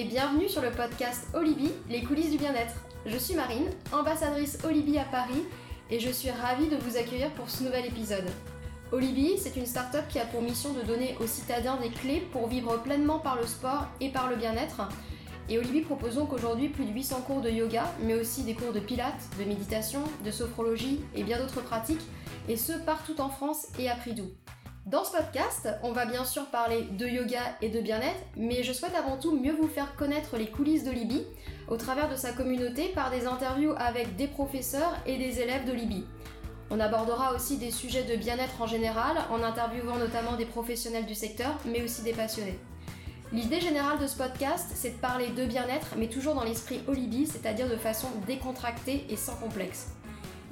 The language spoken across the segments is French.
et bienvenue sur le podcast Olibi, les coulisses du bien-être. Je suis Marine, ambassadrice Olibi à Paris et je suis ravie de vous accueillir pour ce nouvel épisode. Olibi, c'est une start-up qui a pour mission de donner aux citadins des clés pour vivre pleinement par le sport et par le bien-être. Et Olibi propose donc aujourd'hui plus de 800 cours de yoga, mais aussi des cours de pilates, de méditation, de sophrologie et bien d'autres pratiques, et ce partout en France et à prix doux. Dans ce podcast, on va bien sûr parler de yoga et de bien-être, mais je souhaite avant tout mieux vous faire connaître les coulisses de Libye au travers de sa communauté par des interviews avec des professeurs et des élèves de Libye. On abordera aussi des sujets de bien-être en général, en interviewant notamment des professionnels du secteur, mais aussi des passionnés. L'idée générale de ce podcast, c'est de parler de bien-être, mais toujours dans l'esprit Olibi, c'est-à-dire de façon décontractée et sans complexe.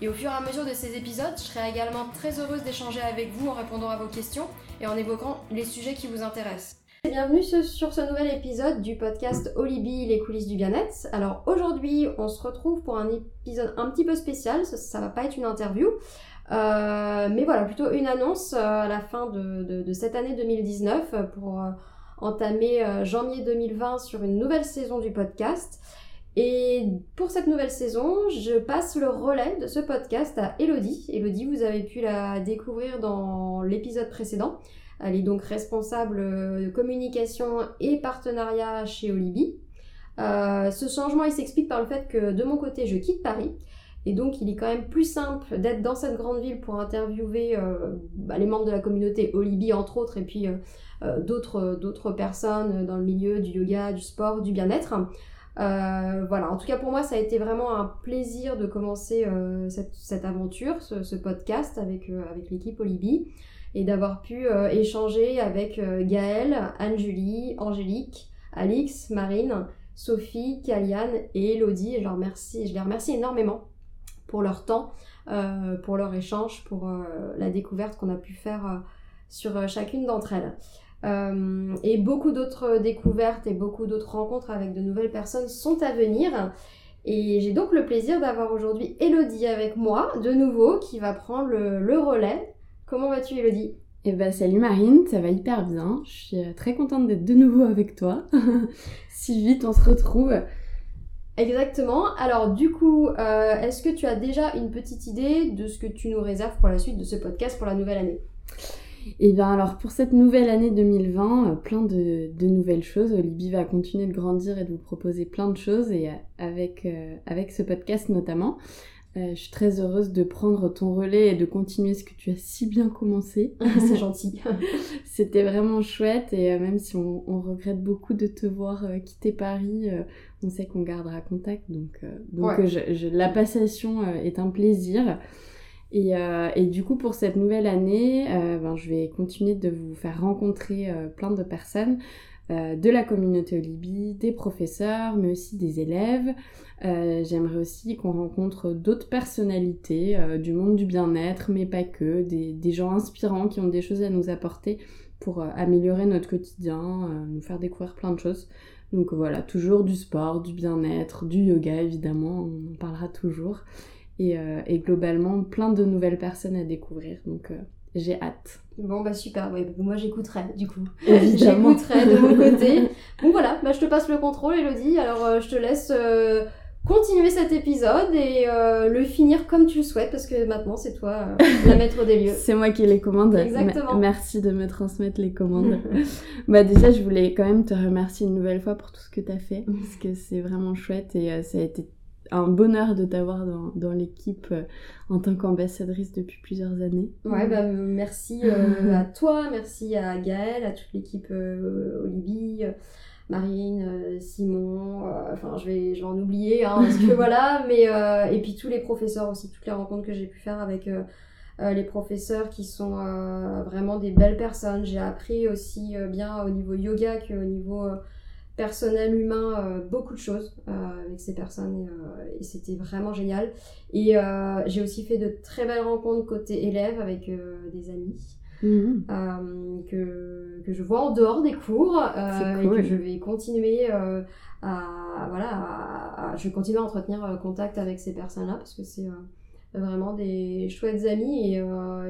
Et au fur et à mesure de ces épisodes, je serai également très heureuse d'échanger avec vous en répondant à vos questions et en évoquant les sujets qui vous intéressent. Bienvenue sur ce nouvel épisode du podcast Olibi, les coulisses du bien-être. Alors aujourd'hui, on se retrouve pour un épisode un petit peu spécial, ça, va pas être une interview, euh, mais voilà, plutôt une annonce euh, à la fin de, cette année 2019 pour euh, entamer janvier 2020 sur une nouvelle saison du podcast. Et pour cette nouvelle saison, je passe le relais de ce podcast à Elodie. Elodie, vous avez pu la découvrir dans l'épisode précédent. Elle est donc responsable de communication et partenariat chez Olibi. Euh, ce changement, il s'explique par le fait que de mon côté, je quitte Paris. Et donc, il est quand même plus simple d'être dans cette grande ville pour interviewer euh, bah, les membres de la communauté Olibi, entre autres, et puis euh, d'autres personnes dans le milieu du yoga, du sport, du bien-être. Euh, voilà, en tout cas pour moi ça a été vraiment un plaisir de commencer euh, cette, aventure, ce, podcast avec, euh, avec l'équipe Olibi et d'avoir pu échanger avec Gaëlle, Anne-Julie, Angélique, Alix, Marine, Sophie, Kaliane et Elodie. Je, remercie, je les remercie énormément pour leur temps, pour leur échange, pour la découverte qu'on a pu faire sur chacune d'entre elles. Euh, et beaucoup d'autres découvertes et beaucoup d'autres rencontres avec de nouvelles personnes sont à venir. Et j'ai donc le plaisir d'avoir aujourd'hui Elodie avec moi, de nouveau, qui va prendre le, relais. Comment vas-tu Elodie? Eh ben salut Marine, ça va hyper bien. Je suis euh, très contente d'être de nouveau avec toi. si vite on se retrouve. Exactement. Alors du coup, euh, est-ce que tu as déjà une petite idée de ce que tu nous réserves pour la suite de ce podcast pour la nouvelle année? Et bien alors pour cette nouvelle année 2020, euh, plein de, nouvelles choses. Libye va continuer de grandir et de vous proposer plein de choses et euh, avec, euh, avec ce podcast notamment. je suis très heureuse de prendre ton relais et de continuer ce que tu as si bien commencé. C'est gentil. C'était vraiment chouette et même si on, regrette beaucoup de te voir quitter Paris, on sait qu'on gardera contact. Donc, donc la passation est un plaisir. Euh, et, du coup, pour cette nouvelle année, euh, ben, je vais continuer de vous faire rencontrer euh, plein de personnes de la communauté Olibi, des professeurs, mais aussi des élèves. J'aimerais aussi qu'on rencontre d'autres personnalités du monde du bien-être, mais pas que, des, des, gens inspirants qui ont des choses à nous apporter pour améliorer notre quotidien, nous faire découvrir plein de choses. Donc voilà, toujours du sport, du bien-être, du yoga évidemment, on en parlera toujours. Euh, et, globalement plein de nouvelles personnes à découvrir. Donc euh, j'ai hâte. Bon bah super, moi j'écouterai du coup. J'écouterai de mon côté. bon voilà, bah, je te passe le contrôle Elodie, alors euh, je te laisse continuer cet épisode et le finir comme tu le souhaites parce que maintenant c'est toi la maître des lieux. c'est moi qui les commande. Exactement. merci de me transmettre les commandes. bah déjà je voulais quand même te remercier une nouvelle fois pour tout ce que tu as fait parce que c'est vraiment chouette et ça a été un bonheur de t'avoir dans, dans l'équipe euh, en tant qu'ambassadrice depuis plusieurs années. Ouais, bah, merci euh, à toi, merci à Gaëlle, à toute l'équipe euh, Olivier, Marine, Simon, enfin je vais, je vais en oublier, hein, parce que voilà, mais et puis tous les professeurs aussi, toutes les rencontres que j'ai pu faire avec les professeurs qui sont vraiment des belles personnes. J'ai appris aussi bien au niveau yoga qu'au niveau personnel, humain, euh, beaucoup de choses euh, avec ces personnes et, euh, c'était vraiment génial. Et j'ai aussi fait de très belles rencontres côté élèves avec des amis. Mhm. que, que je vois en dehors des cours et que je vais continuer à voilà je vais continuer à entretenir contact avec ces personnes là parce que c'est vraiment des chouettes amis et,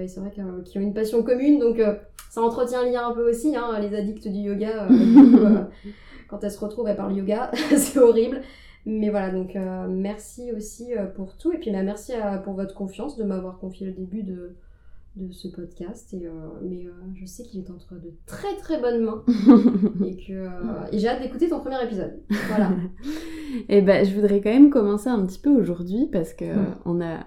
c'est vrai qu'ils ont une passion commune donc ça entretient le lien un peu aussi hein, les addicts du yoga quand elle se retrouve, elle parle yoga, c'est horrible. Mais voilà, donc merci aussi pour tout. Et puis bah, merci pour votre confiance de m'avoir confié le début de, de ce podcast. Et, mais je sais qu'il est entre de très très bonnes mains. et que et j'ai hâte d'écouter ton premier épisode. Voilà. et ben, je voudrais quand même commencer un petit peu aujourd'hui parce que on a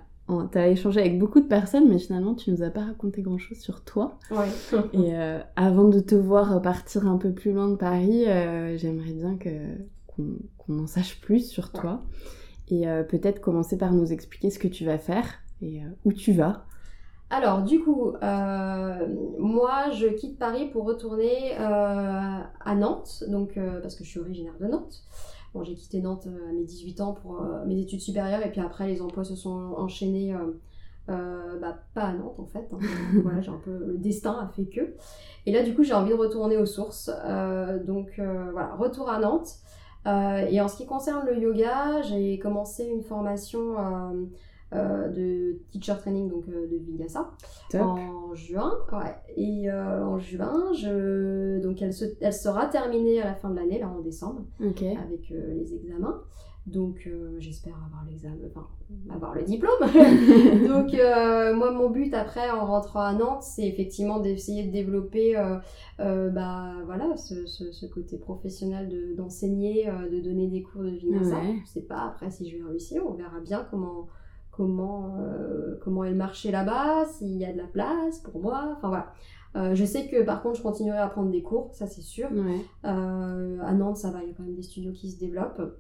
tu as échangé avec beaucoup de personnes, mais finalement, tu nous as pas raconté grand-chose sur toi. Ouais. Et euh, avant de te voir partir un peu plus loin de Paris, euh, j'aimerais bien que, qu'on, en sache plus sur toi. Et euh, peut-être commencer par nous expliquer ce que tu vas faire et où tu vas. Alors, du coup, moi, je quitte Paris pour retourner à Nantes, donc, parce que je suis originaire de Nantes. Bon, j'ai quitté Nantes euh, à mes 18 ans pour euh, mes études supérieures et puis après les emplois se sont enchaînés. Euh, bah, pas à Nantes en fait. Hein. voilà, j'ai un peu le destin a fait que. Et là, du coup, j'ai envie de retourner aux sources. donc voilà, retour à Nantes. et en ce qui concerne le yoga, j'ai commencé une formation de teacher training donc de Vinyasa en juin ouais. et en juin je donc elle, se... elle sera terminée à la fin de l'année là en décembre avec les examens donc j'espère avoir l'examen enfin avoir le diplôme donc moi mon but après en rentrant à Nantes c'est effectivement d'essayer de développer bah voilà ce, ce, côté professionnel d'enseigner de, donner des cours de Vinyasa je sais pas après si je vais réussir on verra bien comment comment, euh, comment est le marché là-bas, s'il y a de la place pour moi. Enfin voilà. Euh, je sais que par contre, je continuerai à prendre des cours, ça c'est sûr. Euh, à Nantes, ça va, il y a quand même des studios qui se développent.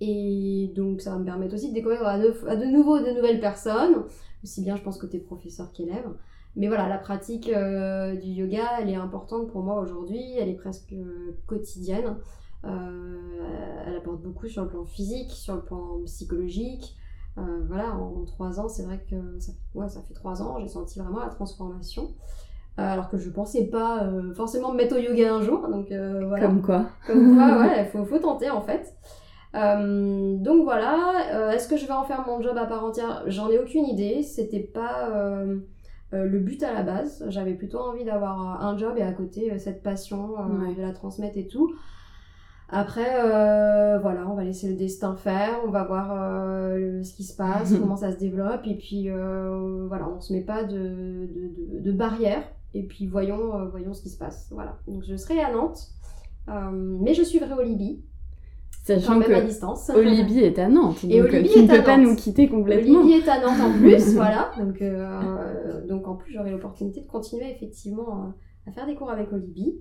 Et donc, ça va me permettre aussi de découvrir à de, à de nouveau de nouvelles personnes, aussi bien, je pense, côté professeur qu'élève. Mais voilà, la pratique du yoga, elle est importante pour moi aujourd'hui, elle est presque quotidienne. elle apporte beaucoup sur le plan physique, sur le plan psychologique, euh, voilà, en, trois ans, c'est vrai que ça, ouais, ça fait trois ans, j'ai senti vraiment la transformation. Euh, alors que je pensais pas euh, forcément me mettre au yoga un jour. Donc, voilà. Comme quoi Comme quoi, ouais, il faut, faut, tenter en fait. donc voilà, est-ce que je vais en faire mon job à part entière? J'en ai aucune idée. C'était pas le but à la base. J'avais plutôt envie d'avoir un job et à côté cette passion, de la transmettre et tout. Après, euh, voilà, on va laisser le destin faire, on va voir euh, ce qui se passe, comment ça se développe, et puis euh, voilà, on se met pas de, de, de, barrières, et puis voyons, voyons ce qui se passe. Voilà, donc je serai à Nantes, mais je suivrai Olibi. Sachant même que à distance. Olibi est à Nantes, donc et Olibi tu ne peux pas nous quitter complètement. Olibi est à Nantes en plus, voilà, donc, donc en plus j'aurai l'opportunité de continuer effectivement à faire des cours avec Olibi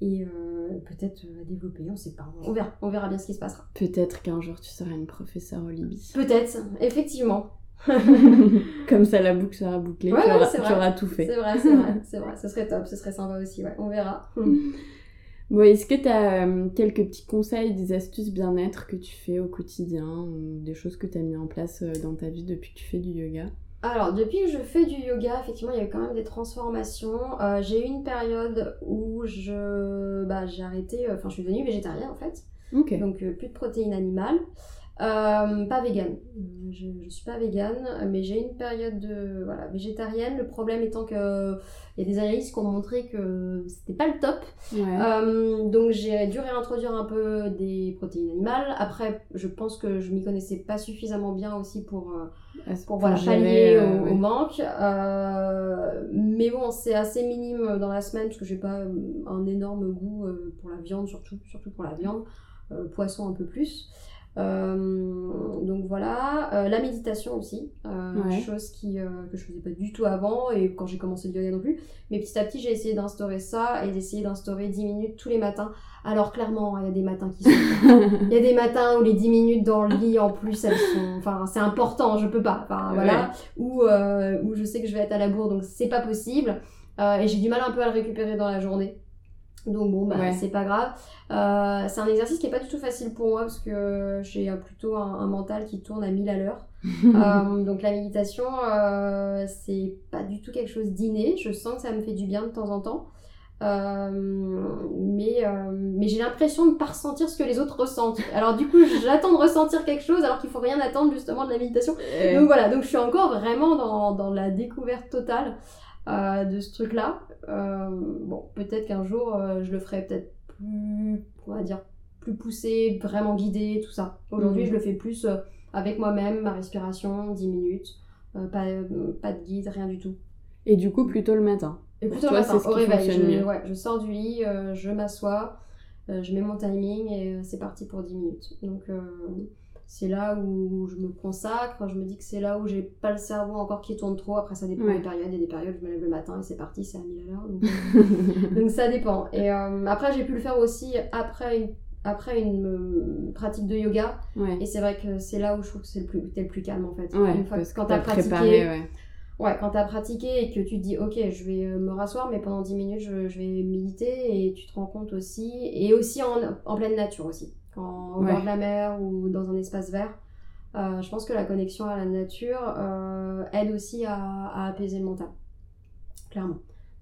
et euh, peut-être euh, à développer, on sait pas, on verra, on verra bien ce qui se passera. Peut-être qu'un jour tu seras une professeure au Libye. Peut-être, effectivement. Comme ça la boucle sera bouclée, tu, auras, tout fait. C'est vrai, c'est vrai, c'est vrai, ce serait top, ce serait sympa aussi, ouais, on verra. bon, est-ce que tu as euh, quelques petits conseils, des astuces bien-être que tu fais au quotidien, ou des choses que tu as mis en place dans ta vie depuis que tu fais du yoga? Alors, depuis que je fais du yoga, effectivement, il y a eu quand même des transformations. Euh, j'ai eu une période où je, bah, j'ai arrêté, euh, enfin, je suis devenue végétarienne en fait. Donc, euh, plus de protéines animales. Pas vegan. Je, je suis pas vegan, mais j'ai une période de voilà, végétarienne. Le problème étant que il y a des analyses qui ont montré que c'était pas le top. donc j'ai dû réintroduire un peu des protéines animales. Après, je pense que je m'y connaissais pas suffisamment bien aussi pour pour, voilà, pallier euh, au, manque. Euh, mais bon, c'est assez minime dans la semaine parce que j'ai pas euh, un énorme goût pour la viande, surtout, surtout pour la viande. poisson un peu plus. Donc voilà, la méditation aussi, chose qui, que je faisais pas du tout avant et quand j'ai commencé le yoga non plus. Mais petit à petit, j'ai essayé d'instaurer ça et d'essayer d'instaurer 10 minutes tous les matins alors clairement, il y a des matins qui sont... Il y a des matins où les 10 minutes dans le lit, en plus, elles sont... Enfin, c'est important, je peux pas. Enfin, voilà. Ou euh, où je sais que je vais être à la bourre, donc c'est pas possible. Euh, et j'ai du mal un peu à le récupérer dans la journée. Donc bon, bah, c'est pas grave. Euh, c'est un exercice qui est pas du tout facile pour moi parce que j'ai plutôt un, mental qui tourne à 1000 à l'heure. donc la méditation, c'est pas du tout quelque chose d'inné. Je sens que ça me fait du bien de temps en temps. Euh, mais euh, mais j'ai l'impression de ne pas ressentir ce que les autres ressentent. Alors du coup, j'attends de ressentir quelque chose alors qu'il faut rien attendre justement de la méditation. Donc voilà, donc je suis encore vraiment dans, dans la découverte totale euh, de ce truc-là. bon, peut-être qu'un jour je le ferai peut-être plus, on va dire, plus poussé, vraiment guidé, tout ça. Aujourd'hui, Mhm. je le fais plus euh, avec moi-même, ma respiration, 10 minutes, euh, pas, euh, pas de guide, rien du tout. Et du coup, plutôt le matin. Et Pour plutôt toi, le matin, au réveil. Je, mieux. ouais, je sors du lit, euh, je m'assois, euh, je mets mon timing et euh, c'est parti pour 10 minutes. Donc euh, c'est là où je me consacre, je me dis que c'est là où j'ai pas le cerveau encore qui tourne trop. Après, ça dépend Ouais. des périodes. Il y a des périodes où je me lève le matin et c'est parti, c'est à 1000 à l'heure. Donc, donc ça dépend. Et euh, après, j'ai pu le faire aussi après une, après une euh, pratique de yoga. ouais. Et c'est vrai que c'est là où je trouve que c'est le plus, t'es le plus calme en fait. Ouais, une fois parce que quand t'as pratiqué, préparé, ouais. Ouais, quand t'as pratiqué et que tu te dis, ok, je vais euh, me rasseoir, mais pendant 10 minutes, je, je vais méditer et tu te rends compte aussi, et aussi en, en pleine nature aussi, quand, au Ouais. bord de la mer ou dans un espace vert. Euh, je pense que la connexion à la nature euh, aide aussi à, à apaiser le mental, clairement.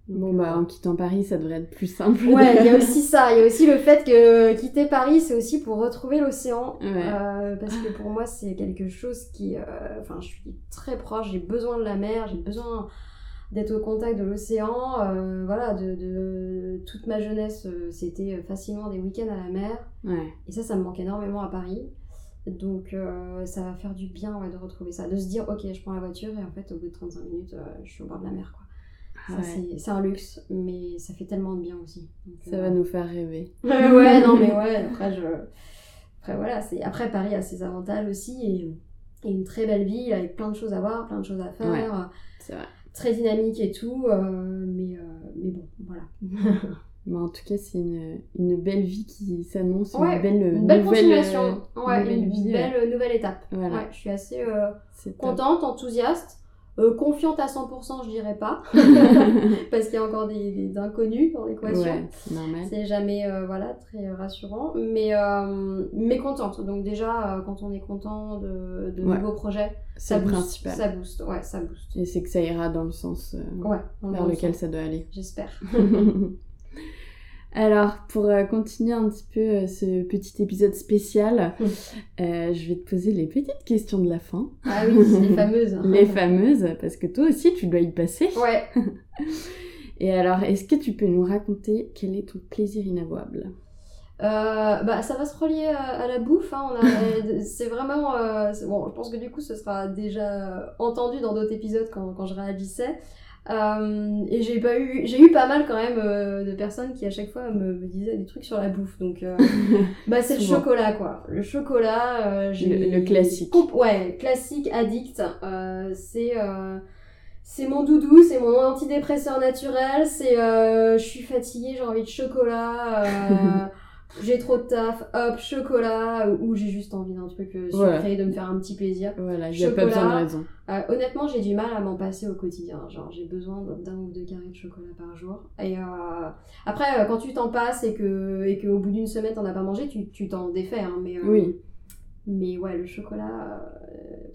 Donc, Bon, euh, bah, en quittant Paris, ça devrait être plus simple. Ouais, il y a aussi ça. Il y a aussi le fait que quitter Paris, c'est aussi pour retrouver l'océan. Ouais. Euh, parce que pour moi, c'est quelque chose qui. euh, Enfin, je suis très proche, j'ai besoin de la mer, j'ai besoin d'être au contact de l'océan. Euh, voilà, de, de- toute ma jeunesse, euh, c'était facilement des week-ends à la mer. Ouais. Et ça, ça me manque énormément à Paris. Donc, euh, ça va faire du bien ouais, de retrouver ça. De se dire, ok, je prends la voiture et en fait, au bout de 35 minutes, euh, je suis au bord de la mer. Quoi. Ah ouais. c'est- un luxe, mais ça fait tellement de bien aussi. Donc, Ça euh, va nous faire rêver. Ouais, non, mais ouais, après, je... après voilà, c'est... après Paris a ses avantages aussi et, et une très belle ville avec plein de choses à voir, plein de choses à faire, Ouais. euh, C'est vrai. Très dynamique et tout, euh, mais, euh, mais bon, voilà. Mais en tout cas, c'est une, une belle vie qui s'annonce, Ouais, une belle, une belle nouvelle, continuation, euh, ouais, nouvelle une vie, belle nouvelle étape. Voilà. Je suis assez euh, contente, enthousiaste. Euh, confiante à 100%, je dirais pas, parce qu'il y a encore des, des inconnus dans l'équation. ouais, c'est jamais euh, voilà, très rassurant, mais, euh, mais contente. Donc déjà, quand on est content de, de Ouais. nouveaux projets, ça booste, principal. ça booste, ouais, ça booste. Et c'est que ça ira dans le sens Ouais, dans vers lequel sens, ça doit aller. J'espère. Alors, pour euh, continuer un petit peu euh, ce petit épisode spécial, euh, je vais te poser les petites questions de la fin. Ah oui, les fameuses. Les fameuses, parce que toi aussi, tu dois y passer. Ouais. Et alors, est-ce que tu peux nous raconter quel est ton plaisir inavouable? Euh, bah, ça va se relier à, à la bouffe. Hein. C'est vraiment. euh, bon, je pense que du coup, ce sera déjà entendu dans d'autres épisodes quand, quand je réagissais. Euh, et j'ai pas eu, j'ai eu pas mal quand même euh, de personnes qui à chaque fois me, me disaient des trucs sur la bouffe. Donc, euh, bah c'est le chocolat quoi. Le chocolat, j'ai Le- le classique. Ouais, classique addict. C'est c'est mon doudou, c'est mon antidépresseur naturel. C'est je suis fatiguée, j'ai envie de chocolat. j'ai trop de taf, hop chocolat. Ou j'ai juste envie d'un truc euh, sucré, Voilà. de me faire un petit plaisir. Voilà, a pas besoin de raison. Euh, honnêtement, j'ai du mal à m'en passer au quotidien. Genre, j'ai besoin d'un ou deux carrés de chocolat par jour. Et euh, après, quand tu t'en passes et que et qu'au bout d'une semaine t'en as pas mangé, tu tu t'en défais. Hein, mais euh, Oui, mais ouais, le chocolat,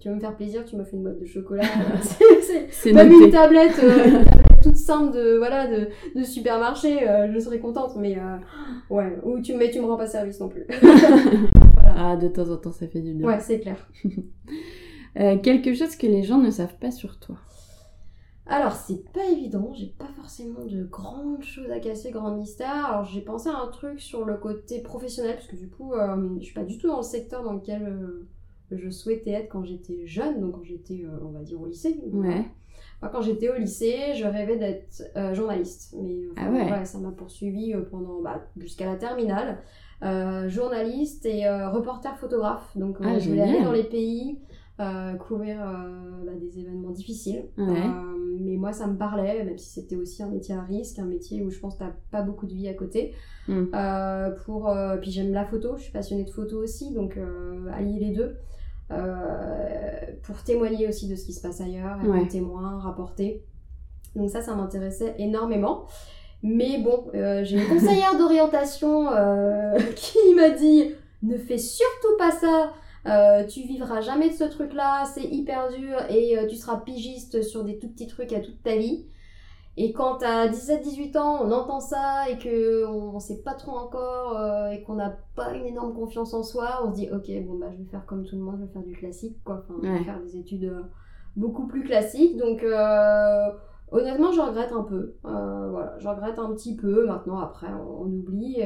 tu veux me faire plaisir, tu fais une boîte de chocolat. c'est- même noté. une tablette, une tablette toute simple de voilà de, de supermarché, euh, je serais contente. Mais euh, ouais, ou tu mais tu me rends pas service non plus. Ah, de temps en temps, ça fait du bien. ouais, c'est clair. Euh, quelque chose que les gens ne savent pas sur toi. Alors, c'est pas évident, j'ai pas forcément de grandes choses à casser, grands mystères. Alors, j'ai pensé à un truc sur le côté professionnel, parce que du coup, je suis pas du tout dans le secteur dans lequel je souhaitais être quand j'étais jeune, donc quand j'étais, on va dire, au lycée. Ouais. Moi, quand j'étais au lycée, je rêvais d'être euh, journaliste. Mais euh, Ah ouais. ça m'a poursuivi euh, pendant bah, jusqu'à la terminale. Euh, journaliste et euh, reporter photographe. Donc, Ah, je voulais aller dans les pays, couvrir bah, des événements difficiles. Ouais. Mais moi, ça me parlait, même si c'était aussi un métier à risque, un métier où je pense que t'as pas beaucoup de vie à côté. Mm. Euh, pour, puis j'aime la photo, je suis passionnée de photo aussi, donc allier les deux. Euh, pour témoigner aussi de ce qui se passe ailleurs, être Ouais. témoin, rapporter. Donc ça, ça m'intéressait énormément. Mais bon, euh, j'ai une conseillère d'orientation euh, qui m'a dit ne fais surtout pas ça. Euh, tu vivras jamais de ce truc-là, c'est hyper dur et euh, tu seras pigiste sur des tout petits trucs à toute ta vie. Et quand à 17-18 ans, on entend ça et que on sait pas trop encore euh, et qu'on n'a pas une énorme confiance en soi, on se dit ok bon bah je vais faire comme tout le monde, je vais faire du classique quoi, enfin je vais faire des études euh, beaucoup plus classiques. Donc euh, Honnêtement, je regrette un peu. Voilà, je regrette un petit peu. Maintenant, après, on, oublie.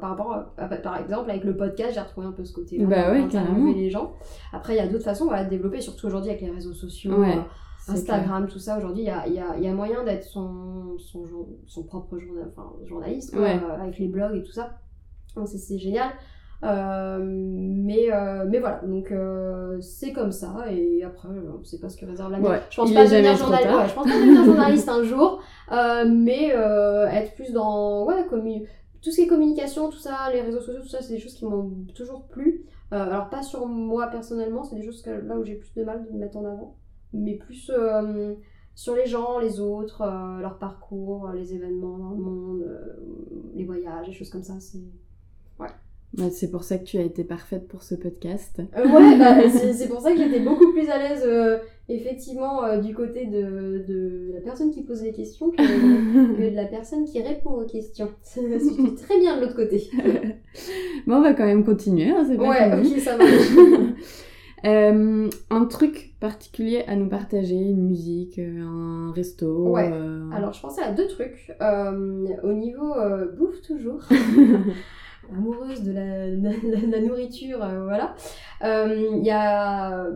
Par rapport, à, par exemple, avec le podcast, j'ai retrouvé un peu ce côté-là. Bah ouais, carrément. les gens. Après, il y a d'autres façons voilà, de développer, surtout aujourd'hui avec les réseaux sociaux. Ouais, Instagram, tout ça, aujourd'hui, il y a, y, a, y a, moyen d'être son, son, son, propre journal, enfin, journaliste, ouais. avec les blogs et tout ça. Donc, c'est génial. Euh, mais, euh, mais voilà, donc euh, c'est comme ça, et après, on sait pas ce que réserve l'avenir. Ouais, je, pense pas devenir trop journal... tard. ouais, je pense pas devenir journaliste un jour, mais être plus dans ouais, tout ce qui est communication, tout ça, les réseaux sociaux, tout ça, c'est des choses qui m'ont toujours plu. alors, pas sur moi personnellement, c'est des choses que, là où j'ai plus de mal de me mettre en avant, mais plus sur les gens, les autres, leur parcours, les événements dans le monde, les voyages, les choses comme ça, c'est. Ouais. Bah, c'est pour ça que tu as été parfaite pour ce podcast. Euh, ouais, bah, c'est pour ça que j'étais beaucoup plus à l'aise, euh, effectivement, euh, du côté de, de, la personne qui pose les questions que, que, de la personne qui répond aux questions. C'était très bien de l'autre côté. bon, on va quand même continuer, hein, Ouais, ok, ça marche. Euh, un truc particulier à nous partager, une musique, un resto Ouais. euh, Alors, je pensais à deux trucs. Euh, au niveau bouffe, toujours. amoureuse de la, nourriture, euh, voilà. Il y a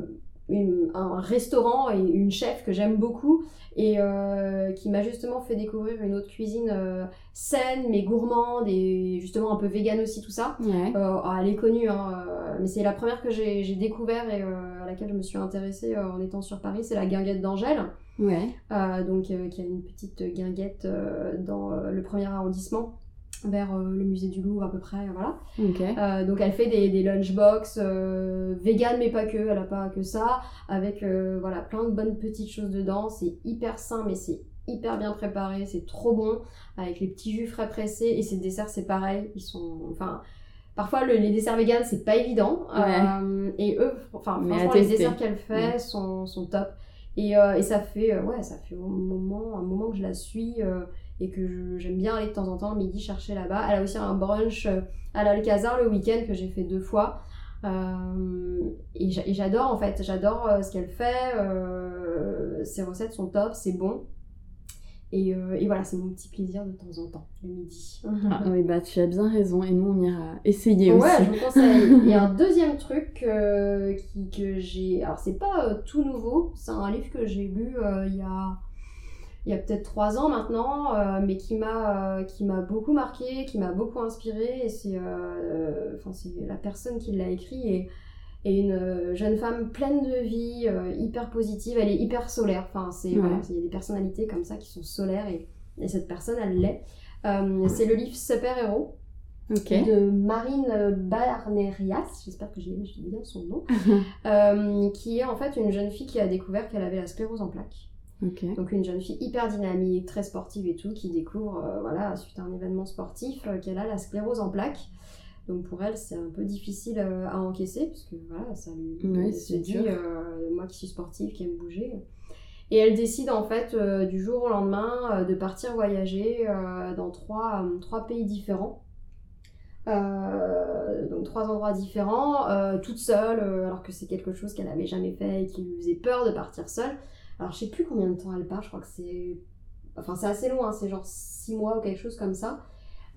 une, un restaurant et une chef que j'aime beaucoup et euh, qui m'a justement fait découvrir une autre cuisine euh, saine mais gourmande et justement un peu vegan aussi tout ça. Ouais. Euh, elle est connue, hein, mais c'est la première que j'ai découvert et à laquelle je me suis intéressée en étant sur Paris, c'est la guinguette d'Angèle. Ouais. donc qui a une petite guinguette dans le premier arrondissement vers euh, le musée du Louvre à peu près, voilà. Okay. Euh, donc elle fait des, des lunchbox euh, vegan mais pas que, elle a pas que ça, avec voilà plein de bonnes petites choses dedans. C'est hyper sain mais c'est hyper bien préparé, c'est trop bon, avec les petits jus frais pressés et ses desserts c'est pareil, ils sont, enfin. Parfois, le, les desserts vegan, c'est pas évident. Ouais. et eux, enfin, franchement, les desserts qu'elle fait ouais. sont, sont top. Et, et, ça fait, ouais, ça fait un moment, un moment que je la suis et que j'aime bien aller de temps en temps le midi chercher là-bas. Elle a aussi un brunch à l'Alcazar le week-end que j'ai fait deux fois. Euh, et j'adore en fait, j'adore euh, ce qu'elle fait. Euh, ses recettes sont top, c'est bon. Et, euh, et, voilà, c'est mon petit plaisir de temps en temps, le midi. Ah oui, bah tu as bien raison, et nous on ira essayer ouais, aussi. je vous conseille. Et un deuxième truc euh, qui, que j'ai. Alors, c'est pas euh, tout nouveau, c'est un livre que j'ai lu il y a il y a peut-être trois ans maintenant, euh, mais qui m'a euh, qui m'a beaucoup marqué, qui m'a beaucoup inspiré. Et c'est euh, enfin c'est la personne qui l'a écrit et, et une jeune femme pleine de vie, hyper positive. Elle est hyper solaire. Enfin c'est Ouais. voilà, il y a des personnalités comme ça qui sont solaires et, et cette personne elle l'est. c'est le livre Super Héros de Marine Barnerias, j'espère que j'ai bien son nom, euh, qui est en fait une jeune fille qui a découvert qu'elle avait la sclérose en plaques. Donc une jeune fille hyper dynamique, très sportive et tout, qui découvre, euh, voilà, suite à un événement sportif, euh, qu'elle a la sclérose en plaques. Donc pour elle, c'est un peu difficile euh, à encaisser, parce que voilà, ça lui se dit, moi qui suis sportive, qui aime bouger. Et elle décide en fait du jour au lendemain de partir voyager dans trois, trois pays différents. Donc trois endroits différents, toute seule, alors que c'est quelque chose qu'elle avait jamais fait et qui lui faisait peur de partir seule. Alors je sais plus combien de temps elle part, je crois que c'est... Enfin c'est assez loin, c'est genre six mois ou quelque chose comme ça.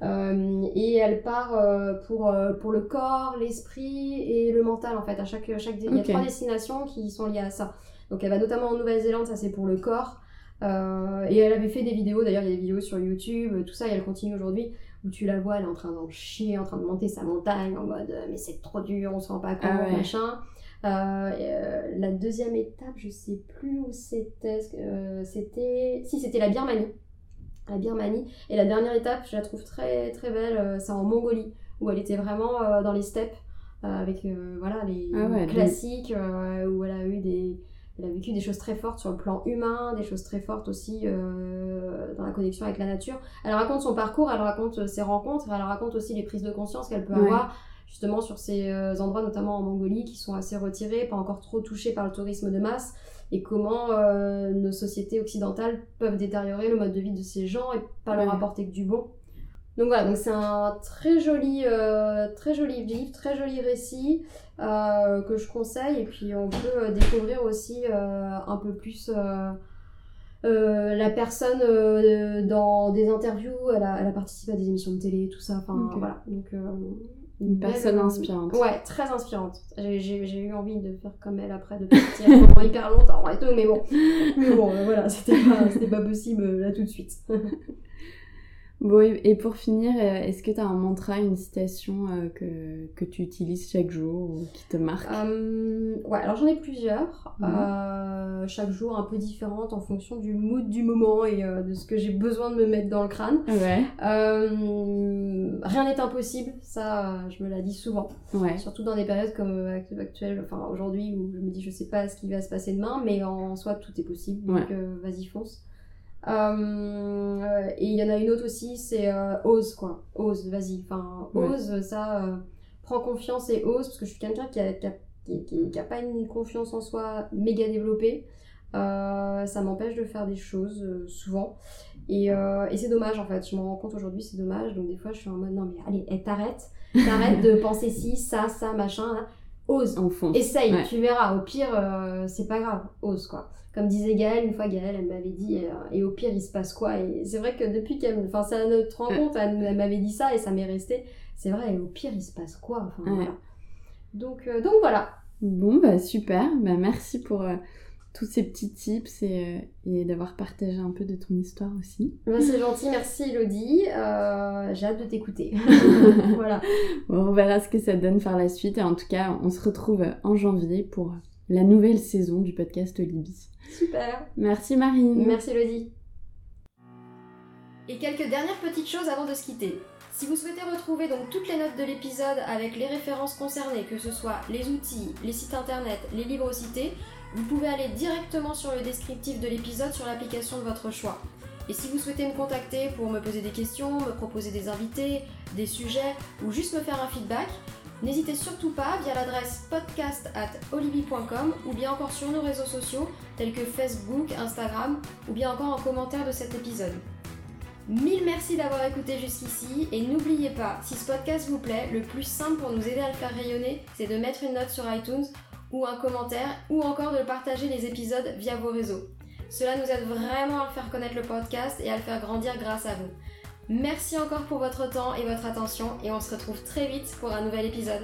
Euh, et elle part euh, pour, euh, pour le corps, l'esprit et le mental en fait. À chaque, chaque, Il y a trois destinations qui sont liées à ça. Donc elle va notamment en Nouvelle-Zélande, ça c'est pour le corps. Et elle avait fait des vidéos, d'ailleurs il y a des vidéos sur YouTube, tout ça, et elle continue aujourd'hui, où tu la vois, elle est en train d'en chier, en train de monter sa montagne, en mode euh, mais c'est trop dur, on se rend pas compte, Ah ouais. machin. Euh, euh, la deuxième étape, je sais plus où c'était, euh, c'était... Si, c'était la Birmanie. La Birmanie. Et la dernière étape, je la trouve très très belle, c'est en Mongolie, où elle était vraiment dans les steppes, avec voilà, les Ah ouais, classiques, où elle a eu des... Elle a vécu des choses très fortes sur le plan humain, des choses très fortes aussi euh, dans la connexion avec la nature. Elle raconte son parcours, elle raconte euh, ses rencontres, elle raconte aussi les prises de conscience qu'elle peut Ouais. avoir justement sur ces euh, endroits, notamment en Mongolie, qui sont assez retirés, pas encore trop touchés par le tourisme de masse, et comment euh, nos sociétés occidentales peuvent détériorer le mode de vie de ces gens et pas leur apporter que du bon. Donc voilà, donc c'est un très joli, euh, très joli livre, très joli récit euh, que je conseille. Et puis on peut euh, découvrir aussi euh, un peu plus la personne dans des interviews, elle a, elle a, participé à des émissions de télé, tout ça. Enfin voilà. Donc une personne inspirante. Ouais, très inspirante. J'ai eu envie de faire comme elle après, de partir pendant hyper longtemps et tout, mais bon. Mais bon, voilà, c'était pas, pas possible là tout de suite. Bon, et pour finir, euh, est-ce que tu as un mantra, une citation euh, que, que, tu utilises chaque jour ou qui te marque? Euh, Ouais, alors j'en ai plusieurs. Mhm. chaque jour un peu différentes en fonction du mood du moment et de ce que j'ai besoin de me mettre dans le crâne. Ouais. rien n'est impossible, ça je me l'ai dit souvent. Ouais. Surtout dans des périodes comme actuelles, enfin aujourd'hui où je me dis je sais pas ce qui va se passer demain, mais en soi tout est possible, donc vas-y fonce. Euh, et il y en a une autre aussi, c'est euh, ose quoi. Ose, vas-y. Enfin, ose, ça, euh, prends confiance et ose, parce que je suis quelqu'un qui a, qui, a, qui, a, pas une confiance en soi méga développée. ça m'empêche de faire des choses souvent. Et, et c'est dommage en fait, je me rends compte aujourd'hui, c'est dommage. Donc des fois, je suis en mode non, mais allez, eh, t'arrêtes. T'arrêtes de penser si, ça, ça, machin. Là. Ose. Essaye, tu verras. Au pire, c'est pas grave. Ose quoi comme disait Gaëlle, une fois Gaëlle, elle m'avait dit, euh, et, au pire, il se passe quoi? Et c'est vrai que depuis qu'elle, enfin, c'est à notre rencontre, elle, m'avait dit ça et ça m'est resté. C'est vrai, et au pire, il se passe quoi? Enfin, voilà. Donc, euh, donc voilà. Bon, bah super. Bah, merci pour euh, tous ces petits tips et, et d'avoir partagé un peu de ton histoire aussi. C'est gentil, merci Elodie. J'ai hâte de t'écouter. voilà. Bon, on verra ce que ça donne par la suite. Et en tout cas, on se retrouve en janvier pour la nouvelle saison du podcast Libye. Super. Merci Marine. Merci Elodie. Et quelques dernières petites choses avant de se quitter. Si vous souhaitez retrouver donc toutes les notes de l'épisode avec les références concernées, que ce soit les outils, les sites internet, les livres cités, vous pouvez aller directement sur le descriptif de l'épisode sur l'application de votre choix. Et si vous souhaitez me contacter pour me poser des questions, me proposer des invités, des sujets ou juste me faire un feedback, N'hésitez surtout pas via l'adresse podcast at ou bien encore sur nos réseaux sociaux tels que Facebook, Instagram ou bien encore en commentaire de cet épisode. Mille merci d'avoir écouté jusqu'ici et n'oubliez pas, si ce podcast vous plaît, le plus simple pour nous aider à le faire rayonner, c'est de mettre une note sur iTunes ou un commentaire ou encore de partager les épisodes via vos réseaux. Cela nous aide vraiment à faire connaître le podcast et à le faire grandir grâce à vous. Merci encore pour votre temps et votre attention et on se retrouve très vite pour un nouvel épisode.